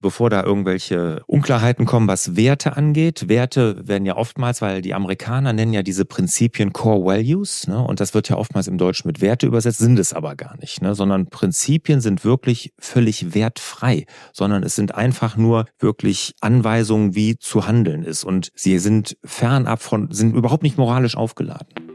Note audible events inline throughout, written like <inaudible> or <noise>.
bevor da irgendwelche Unklarheiten kommen, was Werte angeht. Werte werden ja oftmals, weil die Amerikaner nennen ja diese Prinzipien Core Values, ne? und das wird ja oftmals im Deutschen mit Werte übersetzt, sind es aber gar nicht, ne? sondern Prinzipien sind wirklich völlig wertfrei, sondern es sind einfach nur wirklich Anweisungen, wie zu handeln ist und sie sind fernab von, sind überhaupt nicht moralisch aufgeladen.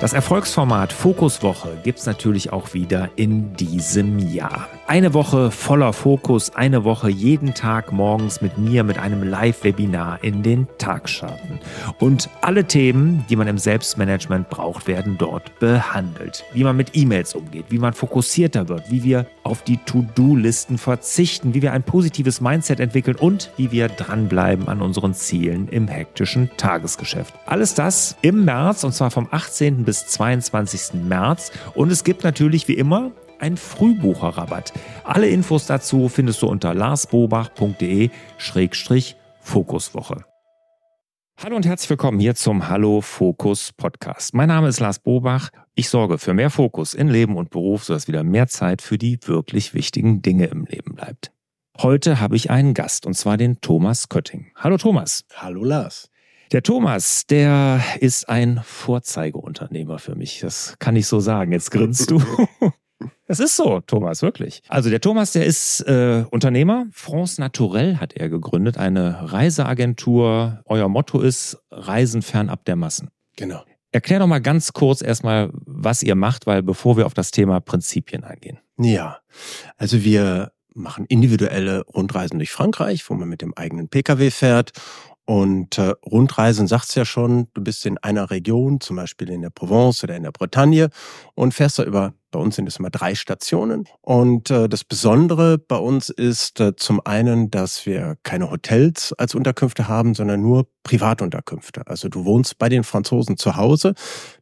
Das Erfolgsformat Fokuswoche gibt's natürlich auch wieder in diesem Jahr. Eine Woche voller Fokus, eine Woche jeden Tag morgens mit mir mit einem Live-Webinar in den Tag starten. Und alle Themen, die man im Selbstmanagement braucht, werden dort behandelt. Wie man mit E-Mails umgeht, wie man fokussierter wird, wie wir auf die To-Do-Listen verzichten, wie wir ein positives Mindset entwickeln und wie wir dranbleiben an unseren Zielen im hektischen Tagesgeschäft. Alles das im März und zwar vom 18. bis 22. März. Und es gibt natürlich wie immer ein Frühbucherrabatt. Alle Infos dazu findest du unter larsbobach.de-fokuswoche. Hallo und herzlich willkommen hier zum Hallo Fokus Podcast. Mein Name ist Lars Bobach. Ich sorge für mehr Fokus in Leben und Beruf, sodass wieder mehr Zeit für die wirklich wichtigen Dinge im Leben bleibt. Heute habe ich einen Gast und zwar den Thomas Kötting. Hallo Thomas. Hallo Lars. Der Thomas, der ist ein Vorzeigeunternehmer für mich. Das kann ich so sagen. Jetzt grinst du. <laughs> Das ist so, Thomas, wirklich. Also der Thomas, der ist äh, Unternehmer. France Naturel hat er gegründet, eine Reiseagentur. Euer Motto ist Reisen fernab der Massen. Genau. Erklär doch mal ganz kurz erstmal, was ihr macht, weil bevor wir auf das Thema Prinzipien eingehen. Ja, also wir machen individuelle Rundreisen durch Frankreich, wo man mit dem eigenen Pkw fährt und äh, Rundreisen sagt's ja schon, du bist in einer Region, zum Beispiel in der Provence oder in der Bretagne und fährst da über bei uns sind es immer drei Stationen. Und äh, das Besondere bei uns ist äh, zum einen, dass wir keine Hotels als Unterkünfte haben, sondern nur Privatunterkünfte. Also du wohnst bei den Franzosen zu Hause.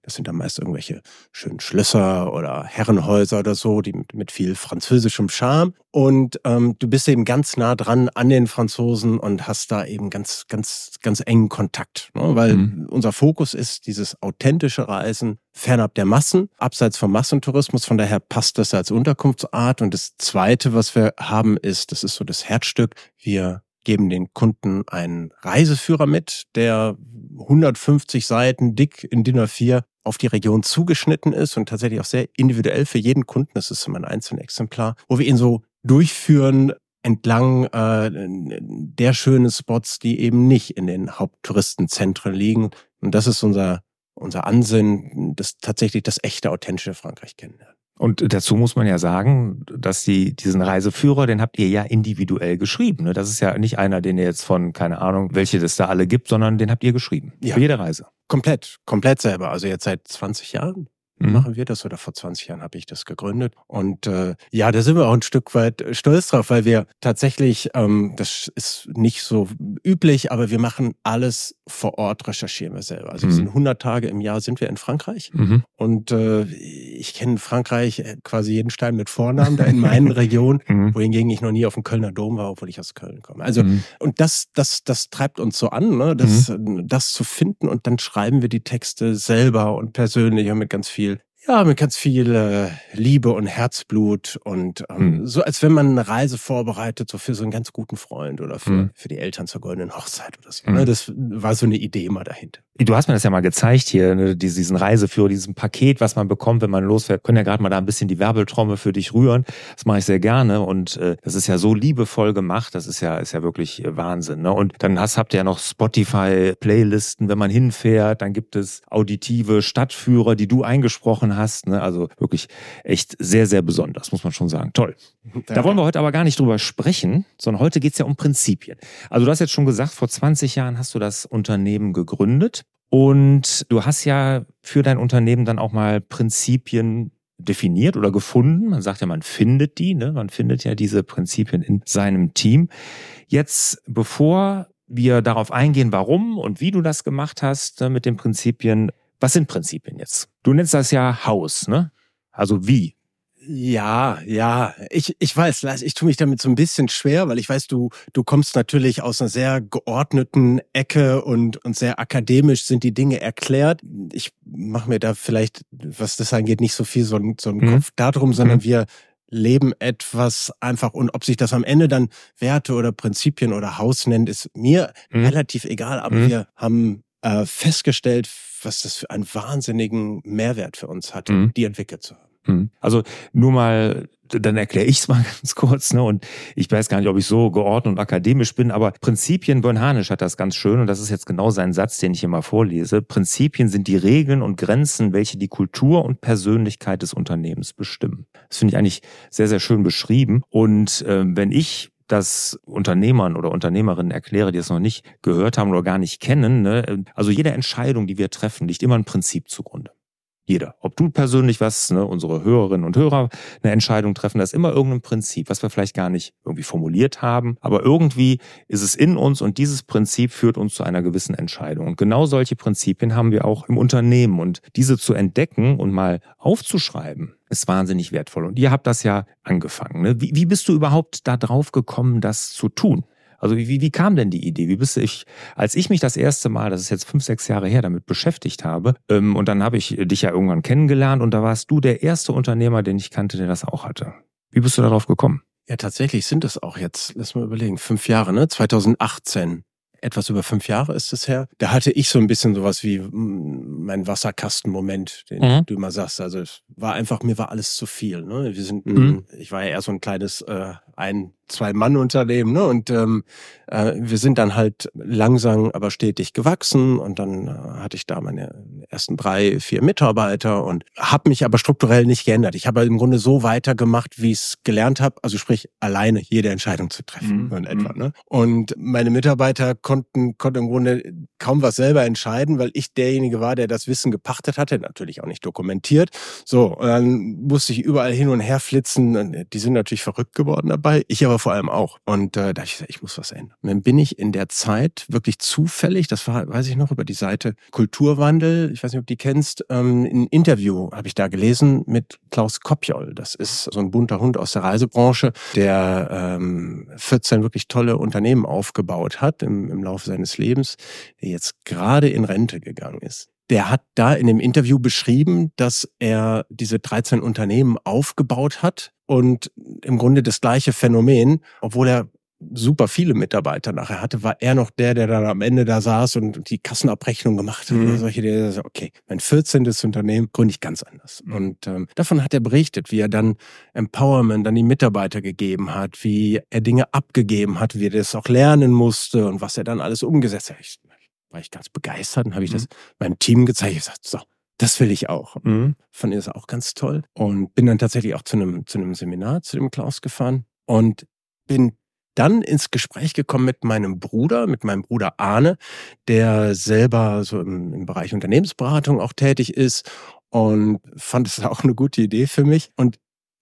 Das sind dann meist irgendwelche schönen Schlösser oder Herrenhäuser oder so, die mit, mit viel französischem Charme. Und ähm, du bist eben ganz nah dran an den Franzosen und hast da eben ganz, ganz, ganz engen Kontakt. Ne? Weil mhm. unser Fokus ist dieses authentische Reisen fernab der Massen, abseits vom Massentourismus. Von daher passt das als Unterkunftsart. Und das Zweite, was wir haben, ist, das ist so das Herzstück, wir geben den Kunden einen Reiseführer mit, der 150 Seiten dick in DIN A4 auf die Region zugeschnitten ist und tatsächlich auch sehr individuell für jeden Kunden. Das ist immer ein einzelnes Exemplar, wo wir ihn so durchführen entlang äh, der schönen Spots, die eben nicht in den Haupttouristenzentren liegen. Und das ist unser unser Ansinnen, das tatsächlich das echte, authentische Frankreich kennenlernen. Und dazu muss man ja sagen, dass die, diesen Reiseführer, den habt ihr ja individuell geschrieben. Ne? Das ist ja nicht einer, den ihr jetzt von, keine Ahnung, welche das da alle gibt, sondern den habt ihr geschrieben. Ja. Für jede Reise. Komplett, komplett selber. Also jetzt seit 20 Jahren mhm. machen wir das oder vor 20 Jahren habe ich das gegründet. Und äh, ja, da sind wir auch ein Stück weit stolz drauf, weil wir tatsächlich, ähm, das ist nicht so üblich, aber wir machen alles vor Ort, recherchieren wir selber. Also mhm. sind 100 Tage im Jahr sind wir in Frankreich mhm. und äh, ich kenne Frankreich äh, quasi jeden Stein mit Vornamen da in meinen <laughs> Regionen, mhm. wohingegen ich noch nie auf dem Kölner Dom war, obwohl ich aus Köln komme. Also mhm. und das, das, das treibt uns so an, ne? das, mhm. das zu finden und dann schreiben wir die Texte selber und persönlich und mit ganz viel ja, mit ganz viel äh, Liebe und Herzblut und ähm, mhm. so, als wenn man eine Reise vorbereitet, so für so einen ganz guten Freund oder für, mhm. für die Eltern zur goldenen Hochzeit oder so. Mhm. Das war so eine Idee mal dahinter. Du hast mir das ja mal gezeigt hier, ne, diesen Reiseführer, diesen Paket, was man bekommt, wenn man losfährt. Können ja gerade mal da ein bisschen die Werbeltrommel für dich rühren. Das mache ich sehr gerne und äh, das ist ja so liebevoll gemacht. Das ist ja ist ja wirklich äh, Wahnsinn. Ne? Und dann hast habt ihr ja noch Spotify Playlisten, wenn man hinfährt. Dann gibt es auditive Stadtführer, die du eingesprochen hast. Ne? Also wirklich echt sehr sehr besonders, muss man schon sagen. Toll. Da wollen wir heute aber gar nicht drüber sprechen, sondern heute geht's ja um Prinzipien. Also du hast jetzt schon gesagt, vor 20 Jahren hast du das Unternehmen gegründet. Und du hast ja für dein Unternehmen dann auch mal Prinzipien definiert oder gefunden. Man sagt ja, man findet die, ne? man findet ja diese Prinzipien in seinem Team. Jetzt, bevor wir darauf eingehen, warum und wie du das gemacht hast ne, mit den Prinzipien, was sind Prinzipien jetzt? Du nennst das ja Haus, ne? Also wie? Ja, ja, ich, ich weiß, ich tue mich damit so ein bisschen schwer, weil ich weiß, du, du kommst natürlich aus einer sehr geordneten Ecke und, und sehr akademisch sind die Dinge erklärt. Ich mache mir da vielleicht, was das angeht, nicht so viel so, so einen mhm. Kopf darum, sondern mhm. wir leben etwas einfach und ob sich das am Ende dann Werte oder Prinzipien oder Haus nennt, ist mir mhm. relativ egal, aber mhm. wir haben äh, festgestellt, was das für einen wahnsinnigen Mehrwert für uns hatte, mhm. die entwickelt zu haben. Mhm. Also nur mal dann erkläre ich es mal <laughs> ganz kurz. Ne? Und ich weiß gar nicht, ob ich so geordnet und akademisch bin, aber Prinzipien, Bernhanisch hat das ganz schön und das ist jetzt genau sein Satz, den ich immer vorlese. Prinzipien sind die Regeln und Grenzen, welche die Kultur und Persönlichkeit des Unternehmens bestimmen. Das finde ich eigentlich sehr, sehr schön beschrieben. Und äh, wenn ich das Unternehmern oder Unternehmerinnen erkläre, die es noch nicht gehört haben oder gar nicht kennen, ne? also jede Entscheidung, die wir treffen, liegt immer ein Prinzip zugrunde. Jeder. Ob du persönlich was, ne, unsere Hörerinnen und Hörer eine Entscheidung treffen, das ist immer irgendein Prinzip, was wir vielleicht gar nicht irgendwie formuliert haben, aber irgendwie ist es in uns und dieses Prinzip führt uns zu einer gewissen Entscheidung. Und genau solche Prinzipien haben wir auch im Unternehmen und diese zu entdecken und mal aufzuschreiben, ist wahnsinnig wertvoll. Und ihr habt das ja angefangen. Ne? Wie, wie bist du überhaupt da drauf gekommen, das zu tun? Also wie, wie kam denn die Idee? Wie bist du ich, als ich mich das erste Mal, das ist jetzt fünf, sechs Jahre her, damit beschäftigt habe, ähm, und dann habe ich dich ja irgendwann kennengelernt und da warst du der erste Unternehmer, den ich kannte, der das auch hatte. Wie bist du darauf gekommen? Ja, tatsächlich sind es auch jetzt, lass mal überlegen, fünf Jahre, ne? 2018 etwas über fünf Jahre ist es her. Da hatte ich so ein bisschen sowas wie mm, mein Wasserkastenmoment, den mhm. du immer sagst. Also war einfach, mir war alles zu viel. Ne? Wir sind, mhm. ich war ja eher so ein kleines äh, ein Zwei-Mann-Unternehmen, ne? Und ähm, äh, wir sind dann halt langsam, aber stetig gewachsen und dann äh, hatte ich da meine ersten drei, vier Mitarbeiter und habe mich aber strukturell nicht geändert. Ich habe im Grunde so weitergemacht, wie ich es gelernt habe, also sprich alleine jede Entscheidung zu treffen mhm. in etwa. Mhm. Ne? Und meine Mitarbeiter konnten, konnten im Grunde kaum was selber entscheiden, weil ich derjenige war, der das Wissen gepachtet hatte, natürlich auch nicht dokumentiert. So, und dann musste ich überall hin und her flitzen. Die sind natürlich verrückt geworden dabei ich aber vor allem auch. Und äh, da ich gesagt, ich muss was ändern. Und dann bin ich in der Zeit wirklich zufällig, das war, weiß ich noch, über die Seite Kulturwandel, ich weiß nicht, ob du die kennst, ähm, ein Interview habe ich da gelesen mit Klaus Kopjol. Das ist so ein bunter Hund aus der Reisebranche, der ähm, 14 wirklich tolle Unternehmen aufgebaut hat im, im Laufe seines Lebens, der jetzt gerade in Rente gegangen ist der hat da in dem Interview beschrieben, dass er diese 13 Unternehmen aufgebaut hat und im Grunde das gleiche Phänomen, obwohl er super viele Mitarbeiter nachher hatte, war er noch der, der dann am Ende da saß und die Kassenabrechnung gemacht hat mhm. oder solche, der so, okay, mein 14. Unternehmen gründe ich ganz anders. Mhm. Und ähm, davon hat er berichtet, wie er dann Empowerment an die Mitarbeiter gegeben hat, wie er Dinge abgegeben hat, wie er das auch lernen musste und was er dann alles umgesetzt hat. Ich, war ich ganz begeistert und habe ich mhm. das meinem Team gezeigt. Ich gesagt, so, das will ich auch. Mhm. Fand ich das auch ganz toll. Und bin dann tatsächlich auch zu einem, zu einem Seminar, zu dem Klaus gefahren und bin dann ins Gespräch gekommen mit meinem Bruder, mit meinem Bruder Arne, der selber so im, im Bereich Unternehmensberatung auch tätig ist und fand es <laughs> auch eine gute Idee für mich und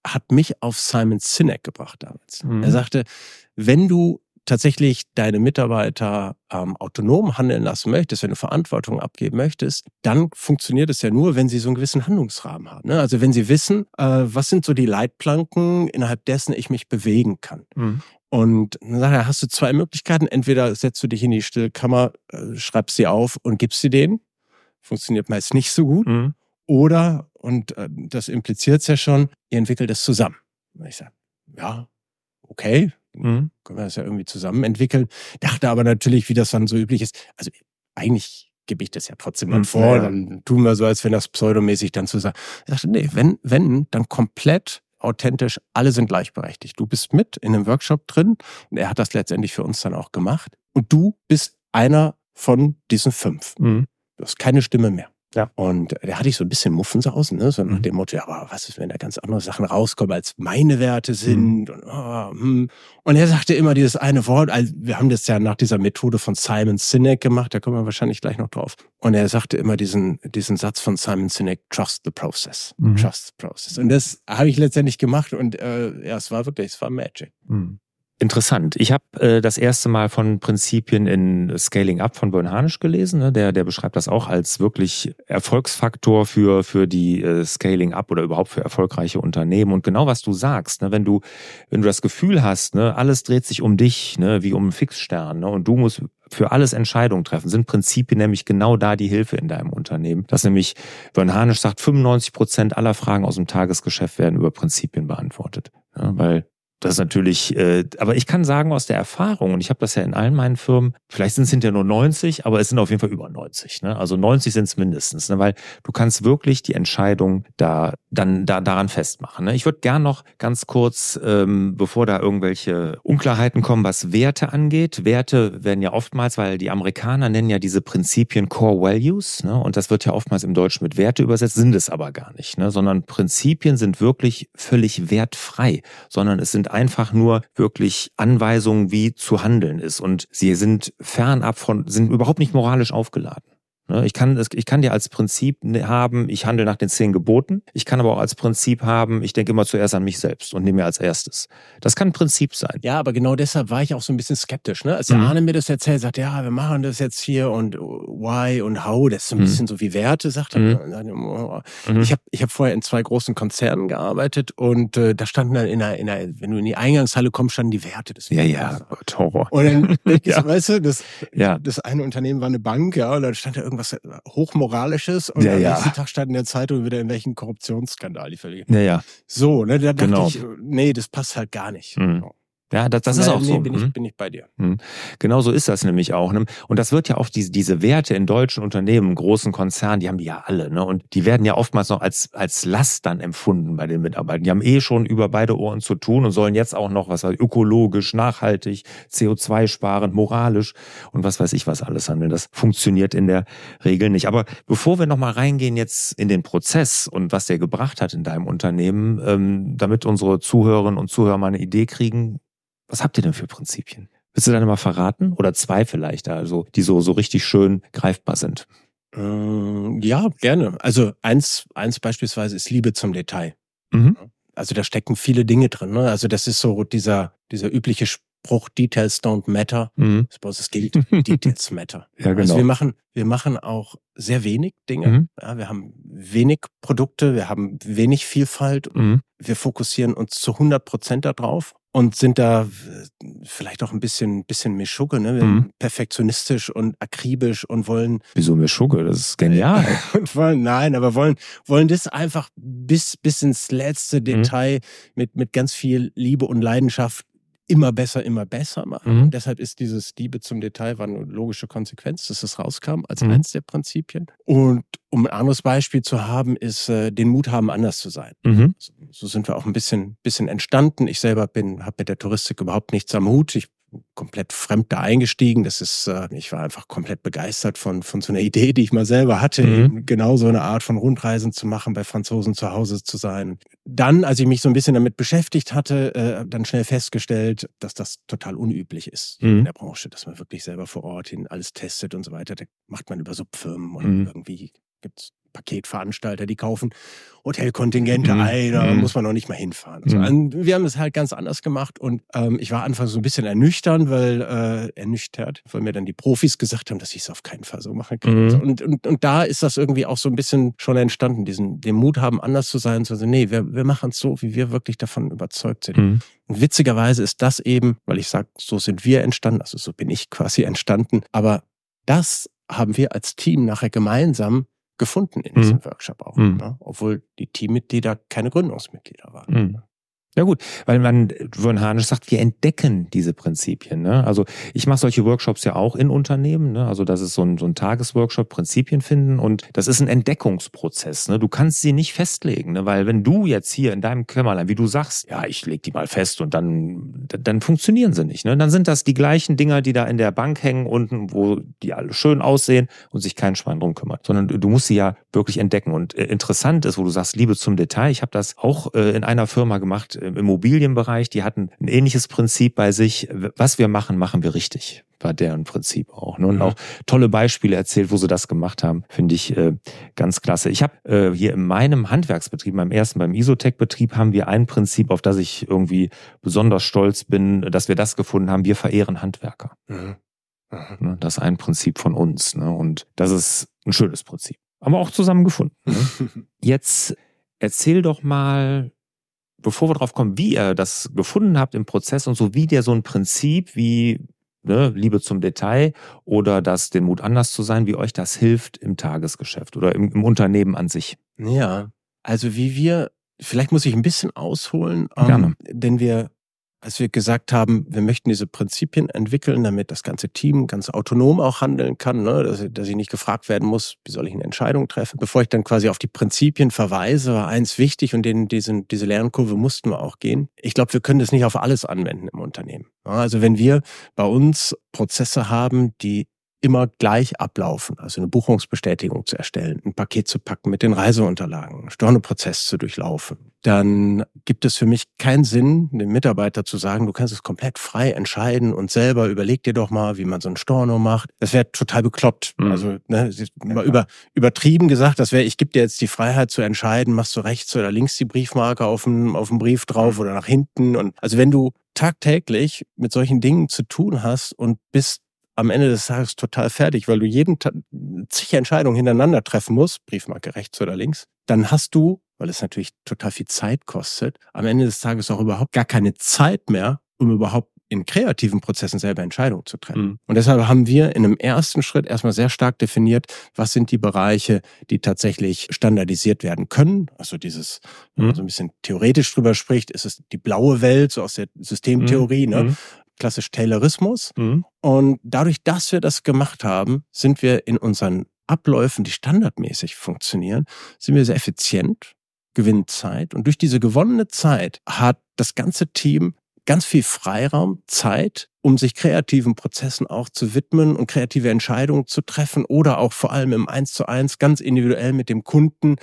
hat mich auf Simon Sinek gebracht damals. Mhm. Er sagte, wenn du tatsächlich deine Mitarbeiter ähm, autonom handeln lassen möchtest, wenn du Verantwortung abgeben möchtest, dann funktioniert es ja nur, wenn sie so einen gewissen Handlungsrahmen haben. Ne? Also wenn sie wissen, äh, was sind so die Leitplanken, innerhalb dessen ich mich bewegen kann. Mhm. Und dann hast du zwei Möglichkeiten. Entweder setzt du dich in die Stillkammer, äh, schreibst sie auf und gibst sie denen. Funktioniert meist nicht so gut. Mhm. Oder, und äh, das impliziert es ja schon, ihr entwickelt es zusammen. Und ich sage, ja, okay, Mhm. Können wir das ja irgendwie zusammen entwickeln. Dachte aber natürlich, wie das dann so üblich ist. Also eigentlich gebe ich das ja trotzdem mal mhm, vor. Ja. Dann tun wir so, als wenn das pseudomäßig dann zusammen. Ich dachte, nee, wenn, wenn, dann komplett authentisch, alle sind gleichberechtigt. Du bist mit in einem Workshop drin und er hat das letztendlich für uns dann auch gemacht. Und du bist einer von diesen fünf. Mhm. Du hast keine Stimme mehr. Ja. Und da hatte ich so ein bisschen Muffensausen, ne? so nach mhm. dem Motto, ja, aber was ist, wenn da ganz andere Sachen rauskommen, als meine Werte sind? Mhm. Und, oh, hm. und, er sagte immer dieses eine Wort, also wir haben das ja nach dieser Methode von Simon Sinek gemacht, da kommen wir wahrscheinlich gleich noch drauf. Und er sagte immer diesen, diesen Satz von Simon Sinek, trust the process, mhm. trust the process. Und das habe ich letztendlich gemacht und äh, ja, es war wirklich, es war Magic. Mhm. Interessant. Ich habe äh, das erste Mal von Prinzipien in Scaling Up von Bern Harnisch gelesen. Ne? Der, der beschreibt das auch als wirklich Erfolgsfaktor für, für die äh, Scaling Up oder überhaupt für erfolgreiche Unternehmen. Und genau was du sagst, ne? wenn, du, wenn du das Gefühl hast, ne? alles dreht sich um dich, ne? wie um einen Fixstern, ne? und du musst für alles Entscheidungen treffen, sind Prinzipien nämlich genau da die Hilfe in deinem Unternehmen. Dass nämlich, Bern Hanisch sagt, 95 Prozent aller Fragen aus dem Tagesgeschäft werden über Prinzipien beantwortet. Ja, weil das ist natürlich, äh, aber ich kann sagen aus der Erfahrung, und ich habe das ja in allen meinen Firmen, vielleicht sind es hinterher nur 90, aber es sind auf jeden Fall über 90. Ne? Also 90 sind es mindestens, ne? weil du kannst wirklich die Entscheidung da dann da daran festmachen. Ne? Ich würde gern noch ganz kurz, ähm, bevor da irgendwelche Unklarheiten kommen, was Werte angeht. Werte werden ja oftmals, weil die Amerikaner nennen ja diese Prinzipien Core Values, ne? und das wird ja oftmals im Deutschen mit Werte übersetzt, sind es aber gar nicht, ne? sondern Prinzipien sind wirklich völlig wertfrei, sondern es sind sind einfach nur wirklich Anweisungen, wie zu handeln ist. Und sie sind fernab von, sind überhaupt nicht moralisch aufgeladen. Ne, ich kann, ich kann dir als Prinzip ne, haben, ich handle nach den zehn Geboten. Ich kann aber auch als Prinzip haben, ich denke immer zuerst an mich selbst und nehme mir als erstes. Das kann ein Prinzip sein. Ja, aber genau deshalb war ich auch so ein bisschen skeptisch. Ne? Als der mhm. Arne mir das erzählt, sagt, ja, wir machen das jetzt hier und why und how, das ist so ein mhm. bisschen so wie Werte, sagt er. Mhm. mhm. Ich habe ich hab vorher in zwei großen Konzernen gearbeitet und äh, da standen dann in einer, in einer, wenn du in die Eingangshalle kommst, standen die Werte. Das ja, ja, Gott, Horror. Und dann, <laughs> ja. weißt du, das, ja. das eine Unternehmen war eine Bank, ja, und dann stand da irgendwie irgendwas Hochmoralisches und ja, am ja. nächsten Tag stand in der Zeitung wieder in welchen Korruptionsskandal die völlig. Ja, ja. So, ne, da dachte genau. ich, nee, das passt halt gar nicht. Mhm. Ja, das, das ist auch nee, so. Bin ich, hm? bin ich bei dir. Hm. Genau so ist das nämlich auch. Ne? Und das wird ja oft diese, diese Werte in deutschen Unternehmen, großen Konzernen, die haben die ja alle. Ne? Und die werden ja oftmals noch als, als Last dann empfunden bei den Mitarbeitern. Die haben eh schon über beide Ohren zu tun und sollen jetzt auch noch was ökologisch, nachhaltig, CO2-sparend, moralisch und was weiß ich was alles handeln. Das funktioniert in der Regel nicht. Aber bevor wir nochmal reingehen jetzt in den Prozess und was der gebracht hat in deinem Unternehmen, ähm, damit unsere Zuhörerinnen und Zuhörer mal eine Idee kriegen, was habt ihr denn für Prinzipien? Willst du dann mal verraten? Oder zwei vielleicht, also die so, so richtig schön greifbar sind? Ähm, ja, gerne. Also eins, eins beispielsweise ist Liebe zum Detail. Mhm. Also da stecken viele Dinge drin. Ne? Also das ist so dieser, dieser übliche Spruch, Details don't matter. Mhm. Das gilt, Details <laughs> matter. ja, genau. Also wir machen, wir machen auch sehr wenig Dinge. Mhm. Ja, wir haben wenig Produkte, wir haben wenig Vielfalt. Mhm. Wir fokussieren uns zu 100 Prozent darauf und sind da vielleicht auch ein bisschen, bisschen Mischugge, ne? Mhm. perfektionistisch und akribisch und wollen. Wieso Mischugge? Das ist genial. <laughs> und wollen, nein, aber wollen, wollen das einfach bis, bis ins letzte mhm. Detail mhm. mit, mit ganz viel Liebe und Leidenschaft immer besser, immer besser machen. Mhm. deshalb ist dieses Liebe zum Detail war eine logische Konsequenz, dass es rauskam als mhm. eins der Prinzipien. Und um ein anderes Beispiel zu haben, ist äh, den Mut haben, anders zu sein. Mhm. So, so, sind wir auch ein bisschen, bisschen entstanden. Ich selber bin, habe mit der Touristik überhaupt nichts am Hut. Ich komplett fremd da eingestiegen. Das ist, äh, ich war einfach komplett begeistert von, von so einer Idee, die ich mal selber hatte, mhm. genau so eine Art von Rundreisen zu machen, bei Franzosen zu Hause zu sein. Dann, als ich mich so ein bisschen damit beschäftigt hatte, äh, dann schnell festgestellt, dass das total unüblich ist mhm. in der Branche, dass man wirklich selber vor Ort hin alles testet und so weiter. Da macht man über Subfirmen und mhm. irgendwie gibt's Paketveranstalter, die kaufen Hotelkontingente mhm. ein, da mhm. muss man noch nicht mal hinfahren. Also, mhm. Wir haben es halt ganz anders gemacht und ähm, ich war anfangs so ein bisschen ernüchtert, weil äh, ernüchtert, weil mir dann die Profis gesagt haben, dass ich es auf keinen Fall so machen kann. Mhm. Und, und, und da ist das irgendwie auch so ein bisschen schon entstanden, diesen den Mut haben, anders zu sein, zu sagen, nee, wir, wir machen es so, wie wir wirklich davon überzeugt sind. Mhm. Und witzigerweise ist das eben, weil ich sage, so sind wir entstanden, also so bin ich quasi entstanden, aber das haben wir als Team nachher gemeinsam gefunden in diesem mhm. Workshop auch, mhm. ne? obwohl die Teammitglieder keine Gründungsmitglieder waren. Mhm. Ja gut, weil man, Ron Hanisch sagt, wir entdecken diese Prinzipien. Ne? Also ich mache solche Workshops ja auch in Unternehmen. Ne? Also das ist so ein, so ein Tagesworkshop, Prinzipien finden und das ist ein Entdeckungsprozess. Ne? Du kannst sie nicht festlegen, ne? weil wenn du jetzt hier in deinem Kämmerlein, wie du sagst, ja, ich leg die mal fest und dann, dann funktionieren sie nicht. Ne? Dann sind das die gleichen Dinger, die da in der Bank hängen unten, wo die alle schön aussehen und sich kein Schwein drum kümmert. Sondern du musst sie ja wirklich entdecken. Und äh, interessant ist, wo du sagst, Liebe zum Detail. Ich habe das auch äh, in einer Firma gemacht, im Immobilienbereich, die hatten ein ähnliches Prinzip bei sich. Was wir machen, machen wir richtig. War deren Prinzip auch. Ne? Und mhm. auch tolle Beispiele erzählt, wo sie das gemacht haben, finde ich äh, ganz klasse. Ich habe äh, hier in meinem Handwerksbetrieb, meinem ersten, beim Isotech-Betrieb, haben wir ein Prinzip, auf das ich irgendwie besonders stolz bin, dass wir das gefunden haben. Wir verehren Handwerker. Mhm. Mhm. Ne? Das ist ein Prinzip von uns. Ne? Und das ist ein schönes Prinzip. Haben wir auch zusammen gefunden. Ne? <laughs> Jetzt erzähl doch mal, bevor wir drauf kommen, wie ihr das gefunden habt im Prozess und so, wie der so ein Prinzip wie ne, Liebe zum Detail oder das, den Mut anders zu sein, wie euch das hilft im Tagesgeschäft oder im, im Unternehmen an sich. Ja, also wie wir, vielleicht muss ich ein bisschen ausholen, ähm, denn wir als wir gesagt haben, wir möchten diese Prinzipien entwickeln, damit das ganze Team ganz autonom auch handeln kann, ne? dass, dass ich nicht gefragt werden muss, wie soll ich eine Entscheidung treffen. Bevor ich dann quasi auf die Prinzipien verweise, war eins wichtig und den, diesen, diese Lernkurve mussten wir auch gehen. Ich glaube, wir können das nicht auf alles anwenden im Unternehmen. Also wenn wir bei uns Prozesse haben, die immer gleich ablaufen. Also eine Buchungsbestätigung zu erstellen, ein Paket zu packen mit den Reiseunterlagen, einen Stornoprozess zu durchlaufen. Dann gibt es für mich keinen Sinn, dem Mitarbeiter zu sagen, du kannst es komplett frei entscheiden und selber überleg dir doch mal, wie man so ein Storno macht. Das wäre total bekloppt. Mhm. Also ne, ja, über, übertrieben gesagt, das wäre, ich gebe dir jetzt die Freiheit zu entscheiden, machst du rechts oder links die Briefmarke auf dem, auf dem Brief drauf mhm. oder nach hinten. Und also wenn du tagtäglich mit solchen Dingen zu tun hast und bist am Ende des Tages total fertig, weil du jeden Tag zig Entscheidungen hintereinander treffen musst, Briefmarke rechts oder links, dann hast du, weil es natürlich total viel Zeit kostet, am Ende des Tages auch überhaupt gar keine Zeit mehr, um überhaupt in kreativen Prozessen selber Entscheidungen zu treffen. Mhm. Und deshalb haben wir in einem ersten Schritt erstmal sehr stark definiert, was sind die Bereiche, die tatsächlich standardisiert werden können. Also dieses, wenn man mhm. so ein bisschen theoretisch drüber spricht, ist es die blaue Welt, so aus der Systemtheorie, mhm. ne? Klassisch Taylorismus. Mhm. Und dadurch, dass wir das gemacht haben, sind wir in unseren Abläufen, die standardmäßig funktionieren, sind wir sehr effizient, gewinnen Zeit. Und durch diese gewonnene Zeit hat das ganze Team ganz viel Freiraum, Zeit, um sich kreativen Prozessen auch zu widmen und kreative Entscheidungen zu treffen oder auch vor allem im Eins zu eins ganz individuell mit dem Kunden,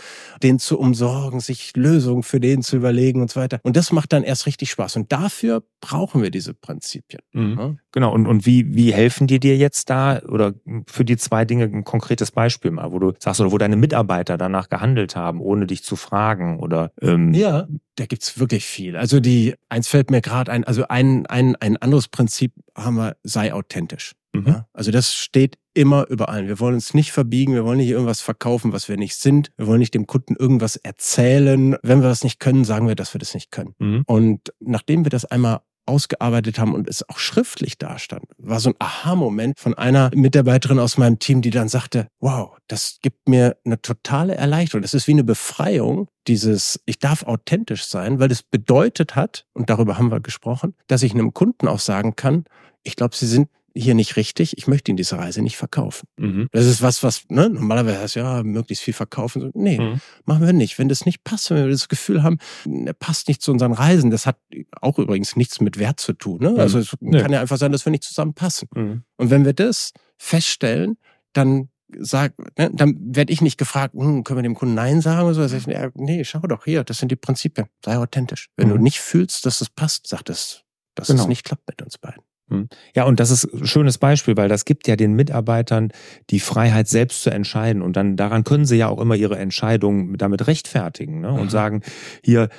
den zu umsorgen, sich Lösungen für den zu überlegen und so weiter. Und das macht dann erst richtig Spaß. Und dafür brauchen wir diese Prinzipien. Mhm. Ja? Genau. Und, und wie, wie helfen die dir jetzt da oder für die zwei Dinge ein konkretes Beispiel mal, wo du sagst oder wo deine Mitarbeiter danach gehandelt haben, ohne dich zu fragen oder ähm ja, da gibt's wirklich viel. Also die eins fällt mir gerade ein, also ein, ein, ein anderes Prinzip haben wir, sei authentisch. Mhm. Ja? Also das steht immer überall. Wir wollen uns nicht verbiegen, wir wollen nicht irgendwas verkaufen, was wir nicht sind. Wir wollen nicht dem Kunden irgendwas erzählen. Wenn wir das nicht können, sagen wir, dass wir das nicht können. Mhm. Und nachdem wir das einmal ausgearbeitet haben und es auch schriftlich dastand, war so ein Aha-Moment von einer Mitarbeiterin aus meinem Team, die dann sagte, wow, das gibt mir eine totale Erleichterung. Das ist wie eine Befreiung, dieses, ich darf authentisch sein, weil das bedeutet hat, und darüber haben wir gesprochen, dass ich einem Kunden auch sagen kann, ich glaube, sie sind hier nicht richtig, ich möchte Ihnen diese Reise nicht verkaufen. Mhm. Das ist was, was, ne, normalerweise heißt ja, möglichst viel verkaufen. So, nee, mhm. machen wir nicht. Wenn das nicht passt, wenn wir das Gefühl haben, er passt nicht zu unseren Reisen, das hat auch übrigens nichts mit Wert zu tun. Ne? Also es nee. kann ja einfach sein, dass wir nicht zusammenpassen. Mhm. Und wenn wir das feststellen, dann sag, ne, dann werde ich nicht gefragt, hm, können wir dem Kunden Nein sagen oder so. Also ich, ja, nee, schau doch hier, das sind die Prinzipien. Sei authentisch. Wenn du mhm. nicht fühlst, dass es passt, sag das, dass genau. es nicht klappt mit uns beiden. Hm. Ja, und das ist ein schönes Beispiel, weil das gibt ja den Mitarbeitern die Freiheit, selbst zu entscheiden. Und dann daran können sie ja auch immer ihre Entscheidungen damit rechtfertigen ne? und mhm. sagen, hier,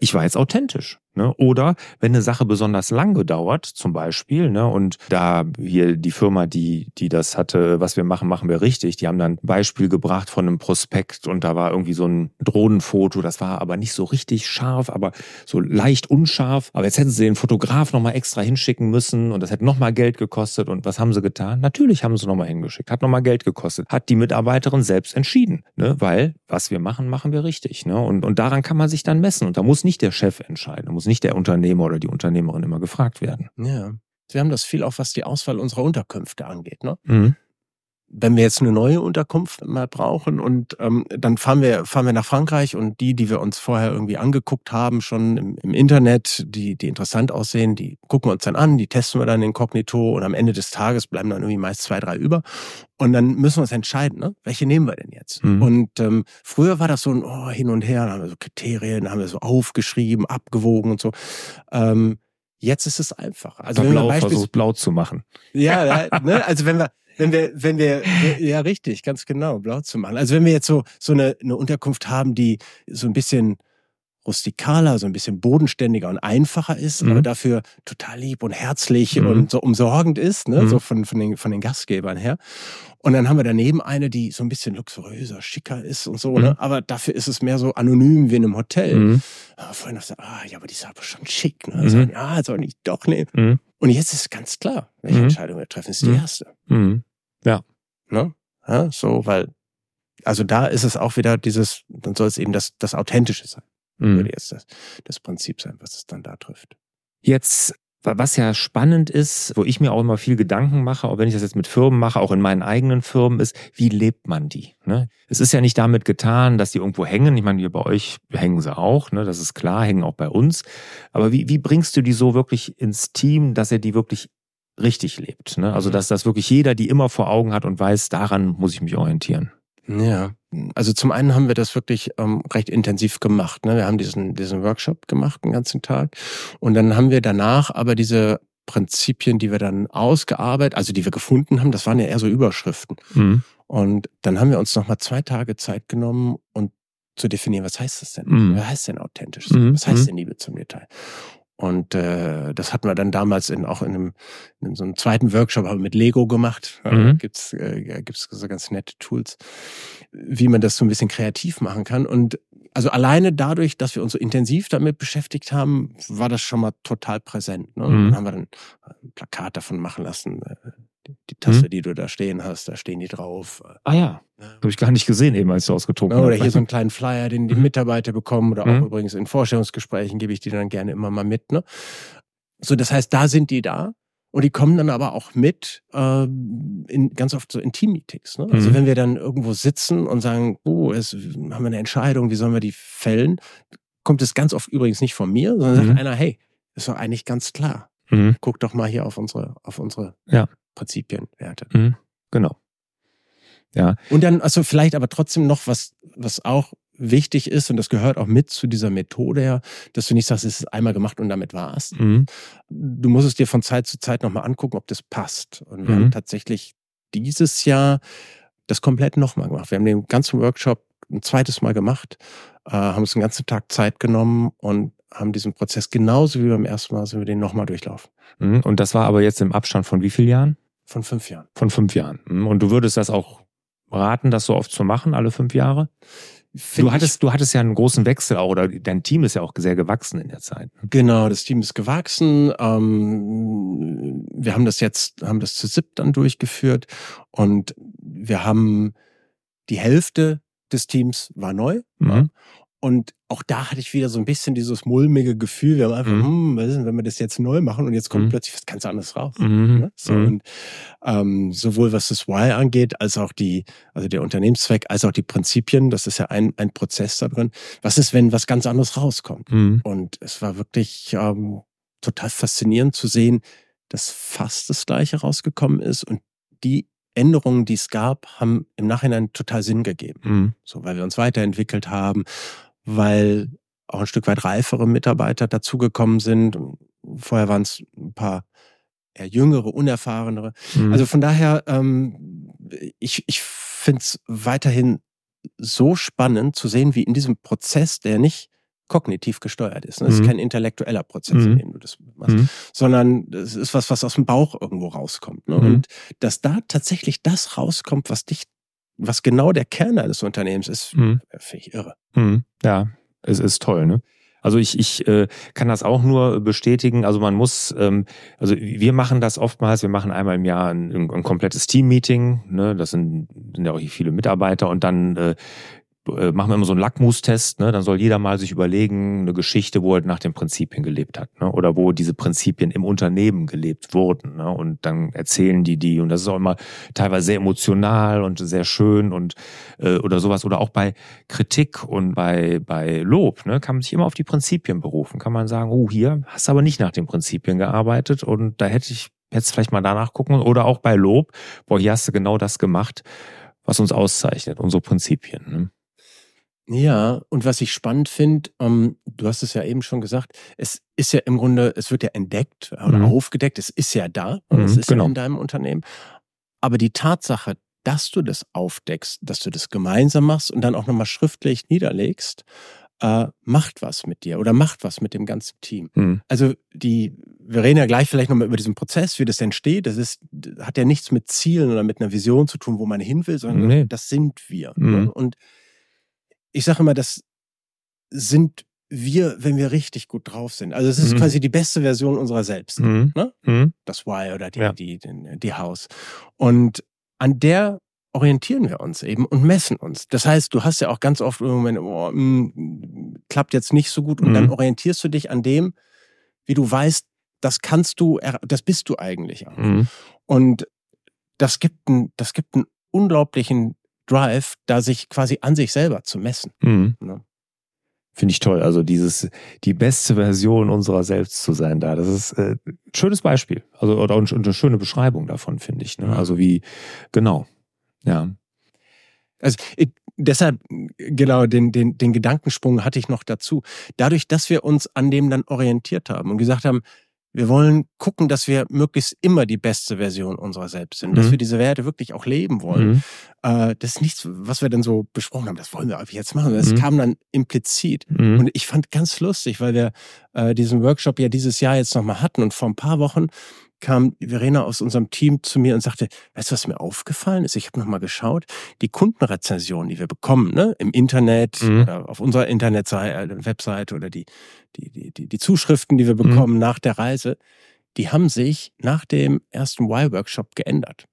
ich war jetzt authentisch. Ne? Oder wenn eine Sache besonders lang gedauert, zum Beispiel, ne? und da hier die Firma, die, die das hatte, was wir machen, machen wir richtig, die haben dann ein Beispiel gebracht von einem Prospekt und da war irgendwie so ein Drohnenfoto, das war aber nicht so richtig scharf, aber so leicht unscharf. Aber jetzt hätten sie den Fotograf nochmal extra hinschicken müssen und das hätte nochmal Geld gekostet. Und was haben sie getan? Natürlich haben sie nochmal hingeschickt, hat nochmal Geld gekostet. Hat die Mitarbeiterin selbst entschieden, ne? weil was wir machen, machen wir richtig. Ne? Und, und daran kann man sich dann messen und da muss nicht der Chef entscheiden, muss nicht der Unternehmer oder die Unternehmerin immer gefragt werden. Ja. Wir haben das viel auch, was die Auswahl unserer Unterkünfte angeht. Ne? Mhm wenn wir jetzt eine neue Unterkunft mal brauchen und ähm, dann fahren wir fahren wir nach Frankreich und die, die wir uns vorher irgendwie angeguckt haben, schon im, im Internet, die die interessant aussehen, die gucken wir uns dann an, die testen wir dann inkognito und am Ende des Tages bleiben dann irgendwie meist zwei, drei über und dann müssen wir uns entscheiden, ne? welche nehmen wir denn jetzt? Mhm. Und ähm, früher war das so ein oh, hin und her, dann haben wir so Kriterien, dann haben wir so aufgeschrieben, abgewogen und so. Ähm, Jetzt ist es einfach. Also wenn blau wir versucht blau zu machen. Ja, ne? also wenn wir wenn wir, wenn wir, <laughs> ja richtig, ganz genau, blau zu machen. Also wenn wir jetzt so, so eine, eine Unterkunft haben, die so ein bisschen rustikaler, so ein bisschen bodenständiger und einfacher ist, mhm. aber dafür total lieb und herzlich mhm. und so umsorgend ist, ne? Mhm. so von, von, den, von den Gastgebern her. Und dann haben wir daneben eine, die so ein bisschen luxuriöser, schicker ist und so, ne? Mhm. aber dafür ist es mehr so anonym wie in einem Hotel. Mhm. Aber vorhin dachte ich, ah, ja, aber die ist aber schon schick. Ne? Also, ja, soll nicht doch nehmen. Und jetzt ist ganz klar, welche Mhm. Entscheidung wir treffen. ist die Mhm. erste. Mhm. Ne? Ja, so, weil, also da ist es auch wieder dieses, dann soll es eben das, das Authentische sein. Mhm. Würde jetzt das, das Prinzip sein, was es dann da trifft. Jetzt, wa- was ja spannend ist, wo ich mir auch immer viel Gedanken mache, auch wenn ich das jetzt mit Firmen mache, auch in meinen eigenen Firmen, ist, wie lebt man die? Ne? Es ist ja nicht damit getan, dass die irgendwo hängen. Ich meine, hier bei euch hängen sie auch, ne? das ist klar, hängen auch bei uns. Aber wie, wie bringst du die so wirklich ins Team, dass er die wirklich richtig lebt? Ne? Also, Mhm. dass das wirklich jeder die immer vor Augen hat und weiß, daran muss ich mich orientieren. Ja, also zum einen haben wir das wirklich ähm, recht intensiv gemacht. Ne? Wir haben diesen, diesen Workshop gemacht den ganzen Tag und dann haben wir danach aber diese Prinzipien, die wir dann ausgearbeitet, also die wir gefunden haben, das waren ja eher so Überschriften. Mhm. Und dann haben wir uns nochmal zwei Tage Zeit genommen und zu definieren, was heißt das denn? Mhm. Was heißt denn authentisch? Mhm. Was heißt Mhm. denn Liebe zum Detail? Und äh, das hatten wir dann damals in, auch in, einem, in so einem zweiten Workshop haben wir mit Lego gemacht. Mhm. Da gibt's äh, gibt's so ganz nette Tools, wie man das so ein bisschen kreativ machen kann. Und also alleine dadurch, dass wir uns so intensiv damit beschäftigt haben, war das schon mal total präsent. Ne? Mhm. dann haben wir dann ein Plakat davon machen lassen. Äh, Die, Tasse, Mhm. die du da stehen hast, da stehen die drauf. Ah ja, Ja. habe ich gar nicht gesehen, eben als du ausgetrunken Ja, Oder hast. hier so einen kleinen Flyer, den die Mhm. Mitarbeiter bekommen oder auch Mhm. übrigens in Vorstellungsgesprächen gebe ich die dann gerne immer mal mit. Ne? So, das heißt, da sind die da und die kommen dann aber auch mit ähm, in ganz oft so in Teammeetings. Ne? Also Mhm. wenn wir dann irgendwo sitzen und sagen, oh, es haben wir eine Entscheidung, wie sollen wir die fällen, kommt es ganz oft übrigens nicht von mir, sondern Mhm. sagt einer, hey, ist doch eigentlich ganz klar. Mhm. Guck doch mal hier auf unsere, auf unsere Ja. Prinzipien, Werte. Mhm. Genau. Ja. Und dann, also vielleicht aber trotzdem noch was, was auch wichtig ist, und das gehört auch mit zu dieser Methode her, dass du nicht sagst, es ist einmal gemacht und damit war's. Mhm. Du musst es dir von Zeit zu Zeit nochmal angucken, ob das passt. Und wir Mhm. haben tatsächlich dieses Jahr das komplett nochmal gemacht. Wir haben den ganzen Workshop ein zweites Mal gemacht, äh, haben uns den ganzen Tag Zeit genommen und haben diesen Prozess genauso wie beim ersten Mal, sind wir den nochmal durchlaufen. Mhm. Und das war aber jetzt im Abstand von wie vielen Jahren? Von fünf Jahren. Von fünf Jahren. Mhm. Und du würdest das auch raten, das so oft zu machen, alle fünf Jahre? Find Du hattest, du hattest ja einen großen Wechsel auch, oder dein Team ist ja auch sehr gewachsen in der Zeit. ne? Genau, das Team ist gewachsen. Ähm, wir haben das jetzt, haben das zu SIP dann durchgeführt und wir haben die Hälfte des Teams war neu. Mhm. Und auch da hatte ich wieder so ein bisschen dieses mulmige Gefühl. Wir haben einfach, Mhm. hm, was ist denn, wenn wir das jetzt neu machen und jetzt kommt Mhm. plötzlich was ganz anderes raus. Mhm. Ne? So, Mhm. und ähm, sowohl was das Why angeht, als auch die, also der Unternehmenszweck, als auch die Prinzipien, das ist ja ein, ein Prozess da drin. Was ist, wenn was ganz anderes rauskommt? Mhm. Und es war wirklich ähm, total faszinierend zu sehen, dass fast das Gleiche rausgekommen ist und die Änderungen, die es gab, haben im Nachhinein total Sinn gegeben. Mhm. So, weil wir uns weiterentwickelt haben, weil auch ein Stück weit reifere Mitarbeiter dazugekommen sind. Vorher waren es ein paar eher jüngere, unerfahrenere. Mhm. Also von daher, ähm, ich, ich finde es weiterhin so spannend zu sehen, wie in diesem Prozess, der nicht kognitiv gesteuert ist. Ne? Das ist Mhm. kein intellektueller Prozess, Mhm. in dem du das machst, Mhm. sondern es ist was, was aus dem Bauch irgendwo rauskommt. Ne? Mhm. Und dass da tatsächlich das rauskommt, was dich, was genau der Kern eines Unternehmens ist, Mhm. finde ich irre. Mhm. Ja, es ist toll, ne? Also ich, ich äh, kann das auch nur bestätigen. Also man muss, ähm, also wir machen das oftmals, wir machen einmal im Jahr ein, ein komplettes Team-Meeting, ne? Das sind, sind ja auch hier viele Mitarbeiter und dann äh, äh, machen wir immer so einen Lackmustest, ne? Dann soll jeder mal sich überlegen, eine Geschichte, wo er nach den Prinzipien gelebt hat, ne? Oder wo diese Prinzipien im Unternehmen gelebt wurden, ne? Und dann erzählen die die und das ist auch immer teilweise sehr emotional und sehr schön und äh, oder sowas oder auch bei Kritik und bei bei Lob, ne? Kann man sich immer auf die Prinzipien berufen, kann man sagen, oh hier hast du aber nicht nach den Prinzipien gearbeitet und da hätte ich jetzt vielleicht mal danach gucken oder auch bei Lob, boah hier hast du genau das gemacht, was uns auszeichnet, unsere Prinzipien. Ne? Ja, und was ich spannend finde, ähm, du hast es ja eben schon gesagt, es ist ja im Grunde, es wird ja entdeckt oder Mhm. aufgedeckt, es ist ja da, und es Mhm, ist genau. ja in deinem Unternehmen. Aber die Tatsache, dass du das aufdeckst, dass du das gemeinsam machst und dann auch nochmal schriftlich niederlegst, äh, macht was mit dir oder macht was mit dem ganzen Team. Mhm. Also die, wir reden ja gleich vielleicht nochmal über diesen Prozess, wie das entsteht. Das ist, hat ja nichts mit Zielen oder mit einer Vision zu tun, wo man hin will, sondern Nee. das sind wir. Mhm. Ne? Und ich sage immer, das sind wir, wenn wir richtig gut drauf sind. Also es ist Mhm. quasi die beste Version unserer selbst. Mhm. Ne? Mhm. Das Why oder die, Ja. die, die, die House. Und an der orientieren wir uns eben und messen uns. Das heißt, du hast ja auch ganz oft im Moment, oh, mm, klappt jetzt nicht so gut und Mhm. dann orientierst du dich an dem, wie du weißt, das kannst du, das bist du eigentlich auch. Mhm. Und das gibt einen, das gibt einen unglaublichen Drive, da sich quasi an sich selber zu messen. Mhm. Ne? Finde ich toll. Also dieses, die beste Version unserer selbst zu sein da. Das ist äh, ein schönes Beispiel. Also oder auch eine schöne Beschreibung davon, finde ich. Ne? Also wie, genau. Ja. Also ich, deshalb, genau, den, den, den Gedankensprung hatte ich noch dazu. Dadurch, dass wir uns an dem dann orientiert haben und gesagt haben, wir wollen gucken, dass wir möglichst immer die beste Version unserer selbst sind, dass Mhm. wir diese Werte wirklich auch leben wollen. Mhm. Äh, das ist nichts, was wir dann so besprochen haben, das wollen wir ab jetzt machen. Das Mhm. kam dann implizit. Mhm. Und ich fand ganz lustig, weil wir äh, diesen Workshop ja dieses Jahr jetzt nochmal hatten und vor ein paar Wochen kam Verena aus unserem Team zu mir und sagte, weißt du, was mir aufgefallen ist? Ich habe nochmal geschaut, die Kundenrezensionen, die wir bekommen, ne, im Internet Mhm. oder auf unserer Internetseite, äh, Webseite oder die, die, die, die, die Zuschriften, die wir Mhm. bekommen nach der Reise, die haben sich nach dem ersten Y-Workshop geändert.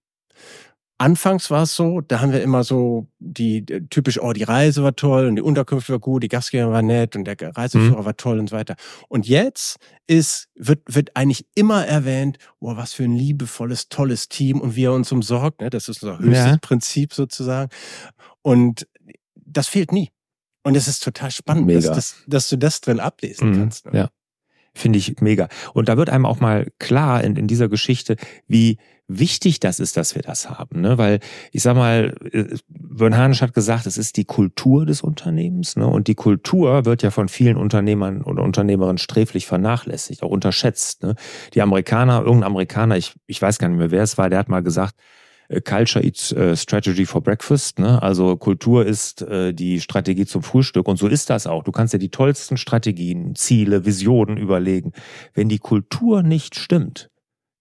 Anfangs war es so, da haben wir immer so die äh, typisch, oh, die Reise war toll und die Unterkunft war gut, die Gastgeber war nett und der Reiseführer war toll und so weiter. Und jetzt ist, wird, wird eigentlich immer erwähnt, oh, was für ein liebevolles, tolles Team und wie er uns umsorgt. Ne? Das ist unser höchstes Ja. Prinzip sozusagen. Und das fehlt nie. Und es ist total spannend, dass, dass, dass du das drin ablesen Mhm. kannst. Ne? Ja. Finde ich mega. Und da wird einem auch mal klar in, in dieser Geschichte, wie wichtig das ist, dass wir das haben. Ne? Weil ich sag mal, äh, Björn Hanisch hat gesagt, es ist die Kultur des Unternehmens. Ne? Und die Kultur wird ja von vielen Unternehmern oder Unternehmerinnen sträflich vernachlässigt, auch unterschätzt. Ne? Die Amerikaner, irgendein Amerikaner, ich, ich weiß gar nicht mehr, wer es war, der hat mal gesagt, Culture eats äh, Strategy for Breakfast. Ne? Also Kultur ist äh, die Strategie zum Frühstück. Und so ist das auch. Du kannst dir die tollsten Strategien, Ziele, Visionen überlegen. Wenn die Kultur nicht stimmt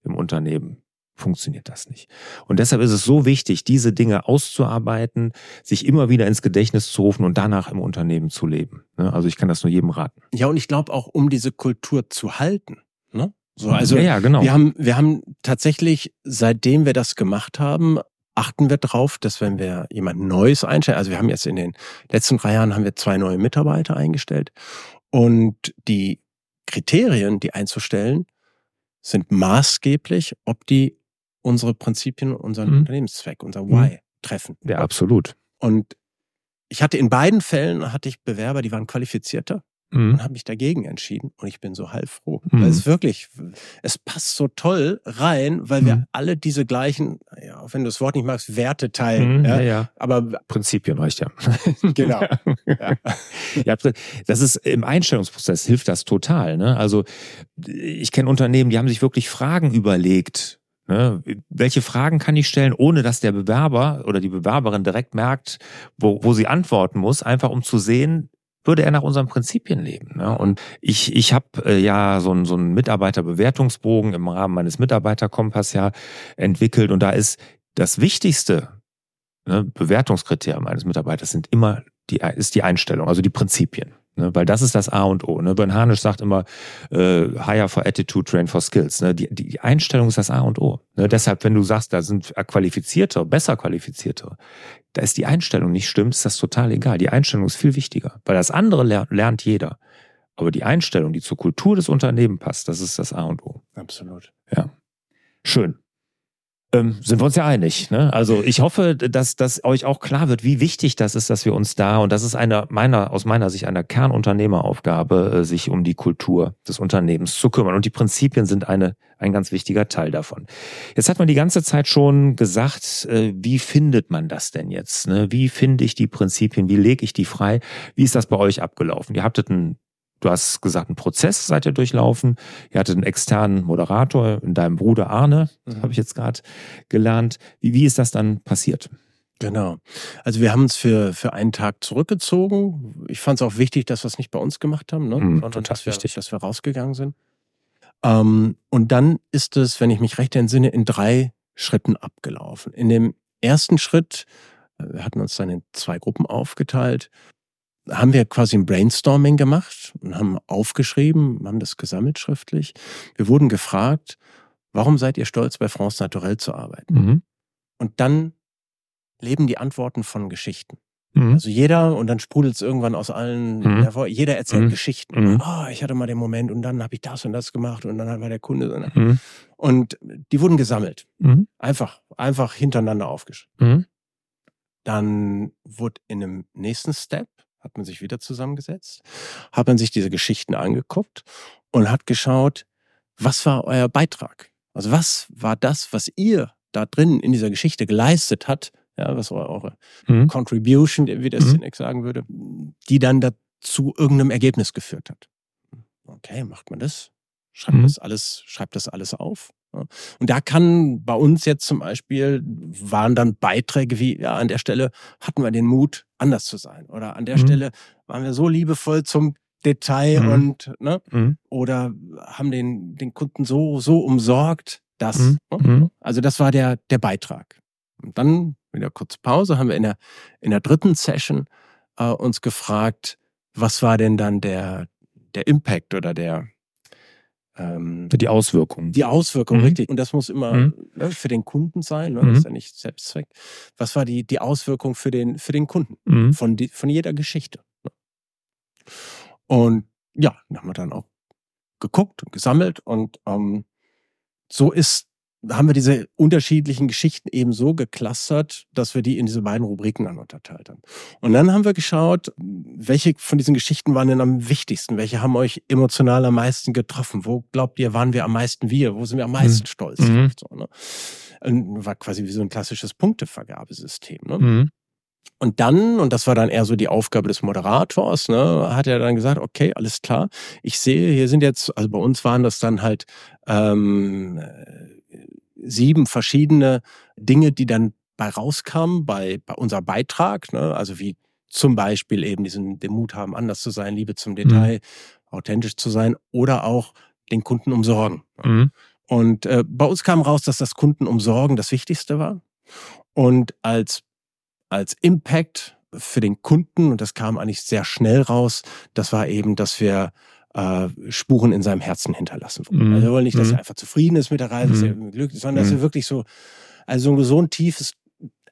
im Unternehmen, funktioniert das nicht. Und deshalb ist es so wichtig, diese Dinge auszuarbeiten, sich immer wieder ins Gedächtnis zu rufen und danach im Unternehmen zu leben. Ne? Also ich kann das nur jedem raten. Ja, und ich glaube auch, um diese Kultur zu halten. Ne? So, also ja, ja, genau. Wir haben, wir haben tatsächlich, seitdem wir das gemacht haben, achten wir drauf, dass wenn wir jemand Neues einstellen, also wir haben jetzt in den letzten drei Jahren haben wir zwei neue Mitarbeiter eingestellt und die Kriterien, die einzustellen, sind maßgeblich, ob die unsere Prinzipien, unseren Mhm. Unternehmenszweck, unser Mhm. Why treffen. ja, absolut. Und ich hatte in beiden Fällen hatte ich Bewerber, die waren qualifizierter Mhm. und habe mich dagegen entschieden und ich bin so heilfroh. Mhm. Weil es wirklich, es passt so toll rein, weil wir Mhm. alle diese gleichen, ja, auch wenn du das Wort nicht magst, Werte teilen. Mhm, ja? ja, ja. Aber Prinzipien reicht ja. <laughs> Genau. Ja. <laughs> ja, das ist im Einstellungsprozess hilft das total. Ne? Also ich kenne Unternehmen, die haben sich wirklich Fragen überlegt. Ne? Welche Fragen kann ich stellen, ohne dass der Bewerber oder die Bewerberin direkt merkt, wo, wo sie antworten muss, einfach um zu sehen, würde er nach unseren Prinzipien leben. Ne? Und ich, ich habe äh, ja so einen so Mitarbeiterbewertungsbogen im Rahmen meines Mitarbeiterkompass ja entwickelt und da ist das Wichtigste ne, Bewertungskriterium eines Mitarbeiters sind immer die, ist die Einstellung, also die Prinzipien. Ne, weil das ist das A und O. Ne? Bern Hanisch sagt immer, äh, hire for attitude, train for skills. Ne? Die, die Einstellung ist das A und O. Ne? Deshalb, wenn du sagst, da sind qualifizierte, besser qualifizierte, da ist die Einstellung nicht stimmt, ist das total egal. Die Einstellung ist viel wichtiger, weil das andere lernt, lernt jeder. Aber die Einstellung, die zur Kultur des Unternehmens passt, das ist das A und O. Absolut. Ja. Schön. Ähm, sind wir uns ja einig. Ne? Also ich hoffe, dass, dass euch auch klar wird, wie wichtig das ist, dass wir uns da, und das ist eine meiner, aus meiner Sicht eine Kernunternehmeraufgabe, äh, sich um die Kultur des Unternehmens zu kümmern. Und die Prinzipien sind eine, ein ganz wichtiger Teil davon. Jetzt hat man die ganze Zeit schon gesagt, äh, wie findet man das denn jetzt? Ne? Wie finde ich die Prinzipien? Wie lege ich die frei? Wie ist das bei euch abgelaufen? Ihr habtet einen Du hast gesagt, einen Prozess seid ihr durchlaufen. Ihr hattet einen externen Moderator in deinem Bruder Arne, Mhm. habe ich jetzt gerade gelernt. Wie, wie ist das dann passiert? Genau. Also wir haben uns für, für einen Tag zurückgezogen. Ich fand es auch wichtig, dass wir es nicht bei uns gemacht haben, ne? Mhm, sondern dass wir, wichtig. dass wir rausgegangen sind. Ähm, und dann ist es, wenn ich mich recht entsinne, in drei Schritten abgelaufen. In dem ersten Schritt, äh, wir hatten uns dann in zwei Gruppen aufgeteilt, haben wir quasi ein Brainstorming gemacht und haben aufgeschrieben, haben das gesammelt schriftlich. Wir wurden gefragt, warum seid ihr stolz, bei France Naturel zu arbeiten? Mhm. Und dann leben die Antworten von Geschichten. Mhm. Also jeder, und dann sprudelt es irgendwann aus allen Mhm. hervor, jeder erzählt Mhm. Geschichten. Mhm. Ah, ich hatte mal den Moment und dann habe ich das und das gemacht und dann war der Kunde. so. Mhm. Und die wurden gesammelt. Einfach, einfach hintereinander aufgeschrieben. Dann wurde in einem nächsten Step, hat man sich wieder zusammengesetzt, hat man sich diese Geschichten angeguckt und hat geschaut, was war euer Beitrag? Also was war das, was ihr da drin in dieser Geschichte geleistet hat, ja, was war eure Mhm. Contribution, wie der Mhm. Sagen würde, die dann dazu irgendeinem Ergebnis geführt hat. Okay, macht man das? Schreibt Mhm. das alles, schreibt das alles auf. Und da kann bei uns jetzt zum Beispiel waren dann Beiträge wie, ja, an der Stelle hatten wir den Mut, anders zu sein. Oder an der Mhm. Stelle waren wir so liebevoll zum Detail Mhm. und, ne, Mhm. oder haben den, den Kunden so, so umsorgt, dass, Mhm. ne? Mhm. also das war der, der Beitrag. Und dann, wieder kurz Pause, haben wir in der, in der dritten Session äh, uns gefragt, was war denn dann der, der Impact oder der, ähm, Die Auswirkungen. die Auswirkung, Mhm. richtig. Und das muss immer Mhm. ne, für den Kunden sein, ne? Mhm. das ist ja nicht Selbstzweck. Was war die, die Auswirkung für den, für den Kunden Mhm. von, die, von jeder Geschichte? ne? Und ja, haben wir dann auch geguckt und gesammelt und ähm, so ist, haben wir diese unterschiedlichen Geschichten eben so geclustert, dass wir die in diese beiden Rubriken dann unterteilt haben. Und dann haben wir geschaut, welche von diesen Geschichten waren denn am wichtigsten? Welche haben euch emotional am meisten getroffen? Wo glaubt ihr, waren wir am meisten wir? Wo sind wir am meisten stolz? Mhm. So, ne? War quasi wie so ein klassisches Punktevergabesystem. Ne? Mhm. Und dann, und das war dann eher so die Aufgabe des Moderators, ne, hat er dann gesagt, okay, alles klar, ich sehe, hier sind jetzt, also bei uns waren das dann halt ähm, äh, sieben verschiedene Dinge, die dann bei rauskamen, bei, bei unser Beitrag, ne, also wie zum Beispiel eben diesen, den Mut haben, anders zu sein, Liebe zum Detail, authentisch zu sein oder auch den Kunden umsorgen. Mhm. Und äh, bei uns kam raus, dass das Kunden umsorgen das Wichtigste war. Und als, als Impact für den Kunden, und das kam eigentlich sehr schnell raus, das war eben, dass wir äh, Spuren in seinem Herzen hinterlassen wollen. Mhm. Also wir wollen nicht, dass Mhm. er einfach zufrieden ist mit der Reise, dass er glücklich ist, sondern dass Mhm. er wirklich so, also so ein tiefes,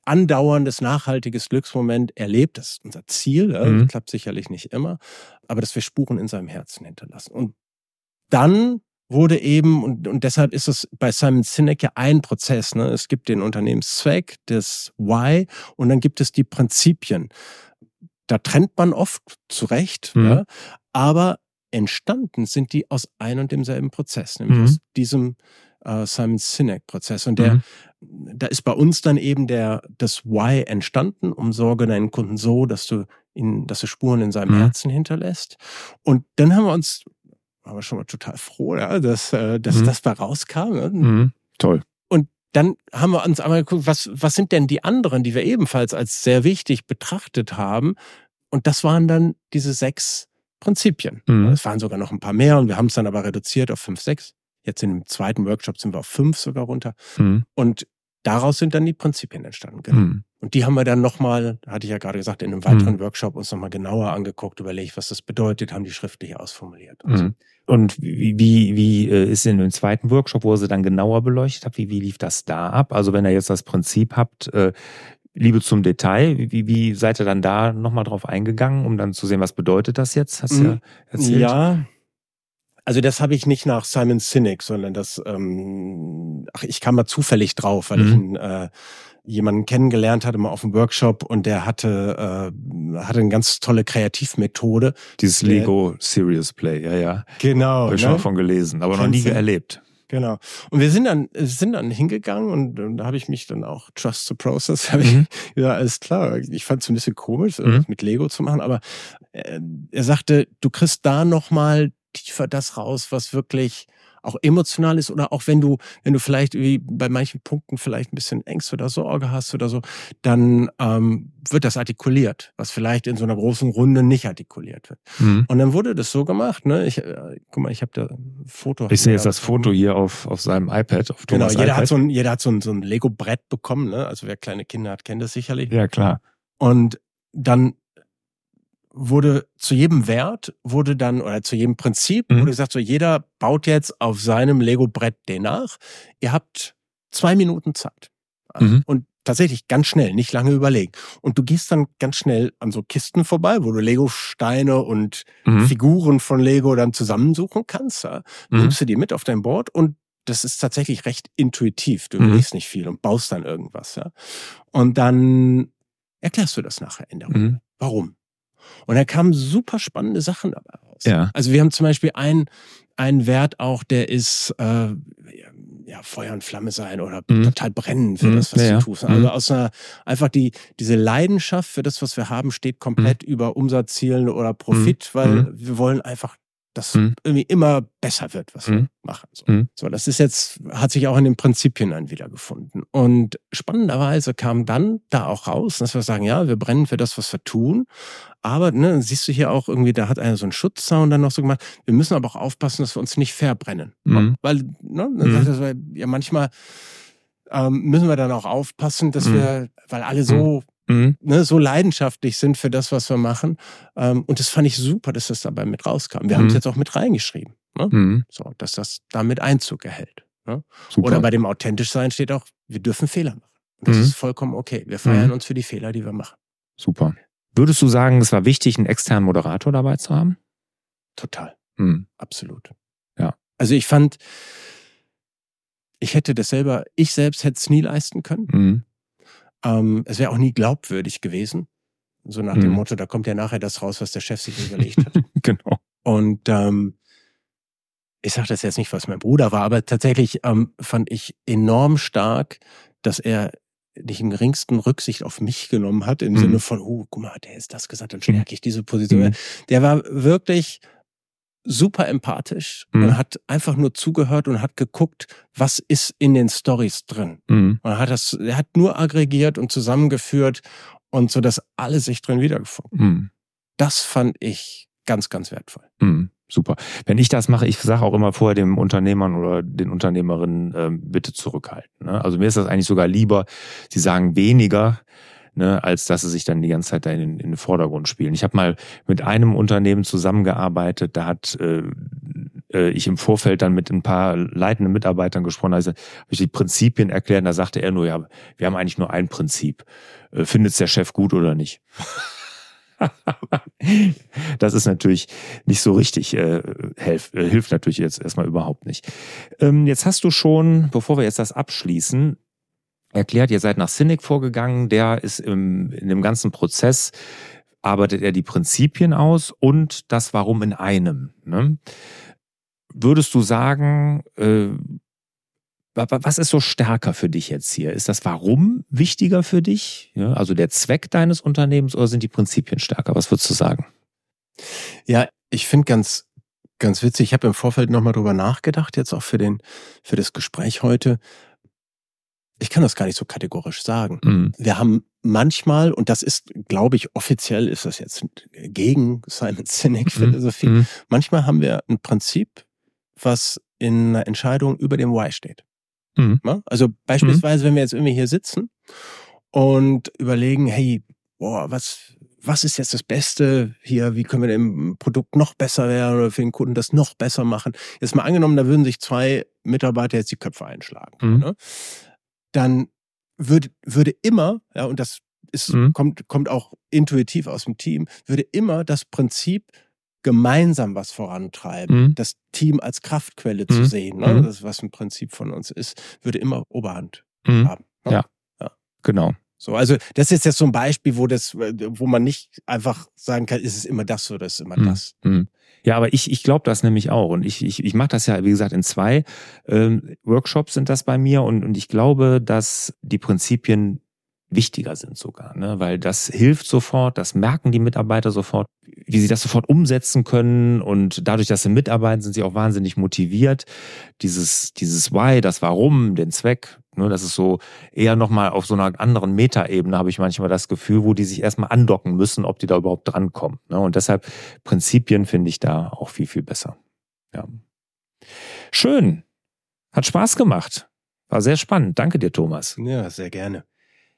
andauerndes, nachhaltiges Glücksmoment erlebt. Das ist unser Ziel. Mhm. Das klappt sicherlich nicht immer, aber dass wir Spuren in seinem Herzen hinterlassen. Und dann wurde eben, und, und deshalb ist es bei Simon Sinek ja ein Prozess. Ne? Es gibt den Unternehmenszweck, das Why, und dann gibt es die Prinzipien. Da trennt man oft zurecht, Mhm. ja? aber entstanden sind die aus ein und demselben Prozess, nämlich Mhm. aus diesem äh, Simon Sinek-Prozess. Und der, Mhm. da ist bei uns dann eben der, das Why entstanden, umsorge deinen Kunden so, dass du ihn, dass du Spuren in seinem Mhm. Herzen hinterlässt. Und dann haben wir uns, waren wir schon mal total froh, ja, dass, äh, dass Mhm. das bei rauskam. Ne? Mhm. Toll. Und dann haben wir uns einmal geguckt, was, was sind denn die anderen, die wir ebenfalls als sehr wichtig betrachtet haben? Und das waren dann diese sechs Prinzipien. Mhm. Es waren sogar noch ein paar mehr und wir haben es dann aber reduziert auf fünf, sechs. Jetzt in dem zweiten Workshop sind wir auf fünf sogar runter. Mhm. Und daraus sind dann die Prinzipien entstanden. Genau. Mhm. Und die haben wir dann nochmal, hatte ich ja gerade gesagt, in einem weiteren Workshop uns nochmal genauer angeguckt, überlegt, was das bedeutet, haben die schriftlich ausformuliert. Und so. Mhm. Und wie, wie, wie äh, ist in dem zweiten Workshop, wo ihr sie dann genauer beleuchtet habt, wie, wie lief das da ab? Also wenn ihr jetzt das Prinzip habt, äh, Liebe zum Detail, wie, wie seid ihr dann da nochmal drauf eingegangen, um dann zu sehen, was bedeutet das jetzt? Hast du Mhm. ja erzählt. Ja. Also das habe ich nicht nach Simon Sinek, sondern das, ähm, ach, ich kam mal zufällig drauf, weil Mhm. ich einen, äh, jemanden kennengelernt hatte mal auf dem Workshop und der hatte, äh, hatte eine ganz tolle Kreativmethode. Dieses Der- Lego Serious Play, ja, ja. Genau. Habe ich schon mal von gelesen, aber noch nie Kennst erlebt. Genau. Und wir sind dann, sind dann hingegangen und, und da habe ich mich dann auch Trust the Process, <laughs> habe Mhm. ich, ja, alles klar. Ich fand es ein bisschen komisch, Mhm. mit Lego zu machen, aber äh, er sagte, du kriegst da nochmal tiefer das raus, was wirklich auch emotional ist oder auch wenn du, wenn du vielleicht wie bei manchen Punkten vielleicht ein bisschen Ängste oder Sorge hast oder so, dann ähm, wird das artikuliert, was vielleicht in so einer großen Runde nicht artikuliert wird. Mhm. Und dann wurde das so gemacht, ne? Ich, äh, guck mal, ich habe da ein Foto. Ich sehe jetzt das Foto hier auf, auf seinem iPad, auf Genau, Thomas jeder iPad. hat, so ein, jeder hat so ein, so ein Lego-Brett bekommen, ne? Also wer kleine Kinder hat, kennt das sicherlich. ja, klar. Und dann wurde zu jedem Wert, wurde dann, oder zu jedem Prinzip, Mhm. wurde gesagt, so jeder baut jetzt auf seinem Lego-Brett den nach. Ihr habt zwei Minuten Zeit. Mhm. Und tatsächlich ganz schnell, nicht lange überlegen. Und du gehst dann ganz schnell an so Kisten vorbei, wo du Lego-Steine und Mhm. Figuren von Lego dann zusammensuchen kannst. Ja. Mhm. Nimmst du die mit auf dein Board und das ist tatsächlich recht intuitiv. Du Mhm. überlegst nicht viel und baust dann irgendwas. Ja. Und dann erklärst du das nachher in der Runde. Mhm. Warum? Und da kamen super spannende Sachen dabei raus. Ja. Also wir haben zum Beispiel einen, einen Wert auch, der ist äh, ja, Feuer und Flamme sein oder Mhm. total brennen für Mhm. das, was Ja, du tust. Also Mhm. aus einer, einfach die, diese Leidenschaft für das, was wir haben, steht komplett über Umsatzzielen oder Profit, weil Mhm. wir wollen einfach, dass Mhm. irgendwie immer besser wird, was wir Mhm. machen. So. Mhm. so, das ist jetzt, hat sich auch in den Prinzipien dann wiedergefunden. Und spannenderweise kam dann da auch raus, dass wir sagen, ja, wir brennen für das, was wir tun. Aber, ne, siehst du hier auch irgendwie, da hat einer so einen Schutzzaun dann noch so gemacht. Wir müssen aber auch aufpassen, dass wir uns nicht verbrennen. Mhm. Weil, ne, dann Mhm. sagt er ja, manchmal ähm, müssen wir dann auch aufpassen, dass wir, weil alle so, Mhm. ne, so leidenschaftlich sind für das, was wir machen. Ähm, und das fand ich super, dass das dabei mit rauskam. Wir haben es Mhm. jetzt auch mit reingeschrieben. Ne? Mhm. So, dass das damit Einzug erhält. Ne? Super. Oder bei dem authentisch sein steht auch, wir dürfen Fehler machen. Und das Mhm. ist vollkommen okay. Wir feiern Mhm. uns für die Fehler, die wir machen. Super. Würdest du sagen, es war wichtig, einen externen Moderator dabei zu haben? Total. Mhm. Absolut. Ja. Also ich fand, ich hätte das selber, ich selbst hätte es nie leisten können. Mhm. Ähm, es wäre auch nie glaubwürdig gewesen. So nach dem Mhm. Motto, da kommt ja nachher das raus, was der Chef sich überlegt hat. <laughs> Genau. Und ähm, ich sage das jetzt nicht, was mein Bruder war, aber tatsächlich ähm, fand ich enorm stark, dass er nicht im geringsten Rücksicht auf mich genommen hat, im Mhm. Sinne von, oh, guck mal, der jetzt das gesagt, dann stärke ich diese Position. Mhm. Der war wirklich super empathisch Mhm. und hat einfach nur zugehört und hat geguckt, was ist in den Stories drin. Mhm. Und er hat das, er hat nur aggregiert und zusammengeführt und so, dass alle sich drin wiedergefunden. Mhm. Das fand ich ganz, ganz wertvoll. Mhm. Super. Wenn ich das mache, ich sage auch immer vorher dem Unternehmern oder den Unternehmerinnen, ähm, bitte zurückhalten. Ne? Also mir ist das eigentlich sogar lieber, sie sagen weniger, ne, als dass sie sich dann die ganze Zeit da in, in den Vordergrund spielen. Ich habe mal mit einem Unternehmen zusammengearbeitet, da hat äh, äh, ich im Vorfeld dann mit ein paar leitenden Mitarbeitern gesprochen, also habe ich die Prinzipien erklärt, und da sagte er nur, ja, wir haben eigentlich nur ein Prinzip. Äh, Findet es der Chef gut oder nicht? <laughs> das ist natürlich nicht so richtig, äh, helf, äh, hilft natürlich jetzt erstmal überhaupt nicht. Ähm, jetzt hast du schon, bevor wir jetzt das abschließen, erklärt, ihr seid nach Cynic vorgegangen, der ist im, in dem ganzen Prozess, arbeitet er die Prinzipien aus und das Warum in einem. Ne? Würdest du sagen, äh, wa- wa- was ist so stärker für dich jetzt hier? Ist das Warum wichtiger für dich? Ja, also der Zweck deines Unternehmens oder sind die Prinzipien stärker? Was würdest du sagen? Ja, ich finde ganz, ganz witzig. Ich habe im Vorfeld nochmal drüber nachgedacht, jetzt auch für den, für das Gespräch heute. Ich kann das gar nicht so kategorisch sagen. Mhm. Wir haben manchmal, und das ist, glaube ich, offiziell ist das jetzt gegen Simon Sinek Philosophie, Mhm. manchmal haben wir ein Prinzip, was in einer Entscheidung über dem Why steht. Mhm. Also beispielsweise, wenn wir jetzt irgendwie hier sitzen und überlegen, hey, boah, was, was ist jetzt das Beste hier? Wie können wir dem Produkt noch besser werden oder für den Kunden das noch besser machen? Jetzt mal angenommen, da würden sich zwei Mitarbeiter jetzt die Köpfe einschlagen. Mhm. Ne? Dann würde, würde immer, ja, und das ist, Mhm. kommt, kommt auch intuitiv aus dem Team, würde immer das Prinzip gemeinsam was vorantreiben, Mhm. das Team als Kraftquelle zu Mhm. sehen, ne? Mhm. das was ein Prinzip von uns ist, würde immer Oberhand Mhm. haben. Ne? Ja. Genau. So, also das ist jetzt so ein Beispiel, wo das, wo man nicht einfach sagen kann, ist es immer das oder ist es immer Mhm. das. Mhm. Ja, aber ich, ich glaube das nämlich auch. Und ich, ich, ich mache das ja, wie gesagt, in zwei ähm, Workshops sind das bei mir. Und, und ich glaube, dass die Prinzipien wichtiger sind sogar, ne? weil das hilft sofort, das merken die Mitarbeiter sofort, wie sie das sofort umsetzen können und dadurch, dass sie mitarbeiten, sind sie auch wahnsinnig motiviert. Dieses, dieses Why, das Warum, den Zweck, ne? das ist so eher nochmal auf so einer anderen Metaebene, habe ich manchmal das Gefühl, wo die sich erstmal andocken müssen, ob die da überhaupt drankommen. Ne? Und deshalb Prinzipien finde ich da auch viel, viel besser. Ja. Schön. Hat Spaß gemacht. War sehr spannend. Danke dir, Thomas. Ja, sehr gerne.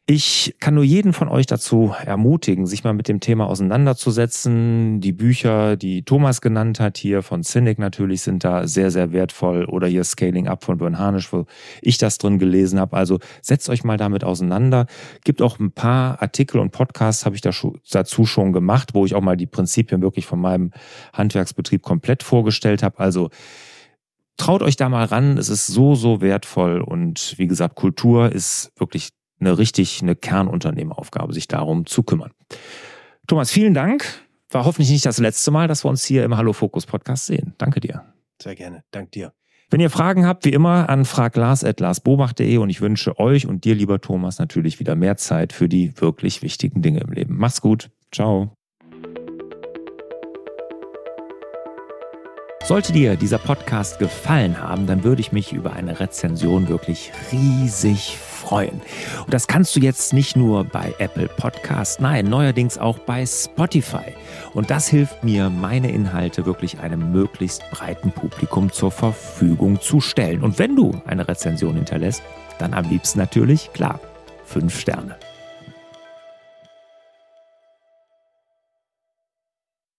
Ich kann nur jeden von euch dazu ermutigen, sich mal mit dem Thema auseinanderzusetzen. Die Bücher, die Thomas genannt hat, hier von Cynic natürlich, sind da sehr, sehr wertvoll. Oder hier Scaling Up von Björn Harnisch, wo ich das drin gelesen habe. Also setzt euch mal damit auseinander. Gibt auch ein paar Artikel und Podcasts, habe ich da dazu schon gemacht, wo ich auch mal die Prinzipien wirklich von meinem Handwerksbetrieb komplett vorgestellt habe. Also traut euch da mal ran. Es ist so, so wertvoll. Und wie gesagt, Kultur ist wirklich eine richtig, eine Kernunternehmeraufgabe, sich darum zu kümmern. Thomas, vielen Dank. War hoffentlich nicht das letzte Mal, dass wir uns hier im Hallo Fokus Podcast sehen. Danke dir. Sehr gerne. Dank dir. Wenn ihr Fragen habt, wie immer an fraglars.larsbobach.de und ich wünsche euch und dir, lieber Thomas, natürlich wieder mehr Zeit für die wirklich wichtigen Dinge im Leben. Macht's gut. Ciao. Sollte dir dieser Podcast gefallen haben, dann würde ich mich über eine Rezension wirklich riesig freuen. Und das kannst du jetzt nicht nur bei Apple Podcast, nein, neuerdings auch bei Spotify. Und das hilft mir, meine Inhalte wirklich einem möglichst breiten Publikum zur Verfügung zu stellen. Und wenn du eine Rezension hinterlässt, dann am liebsten natürlich, klar, fünf Sterne.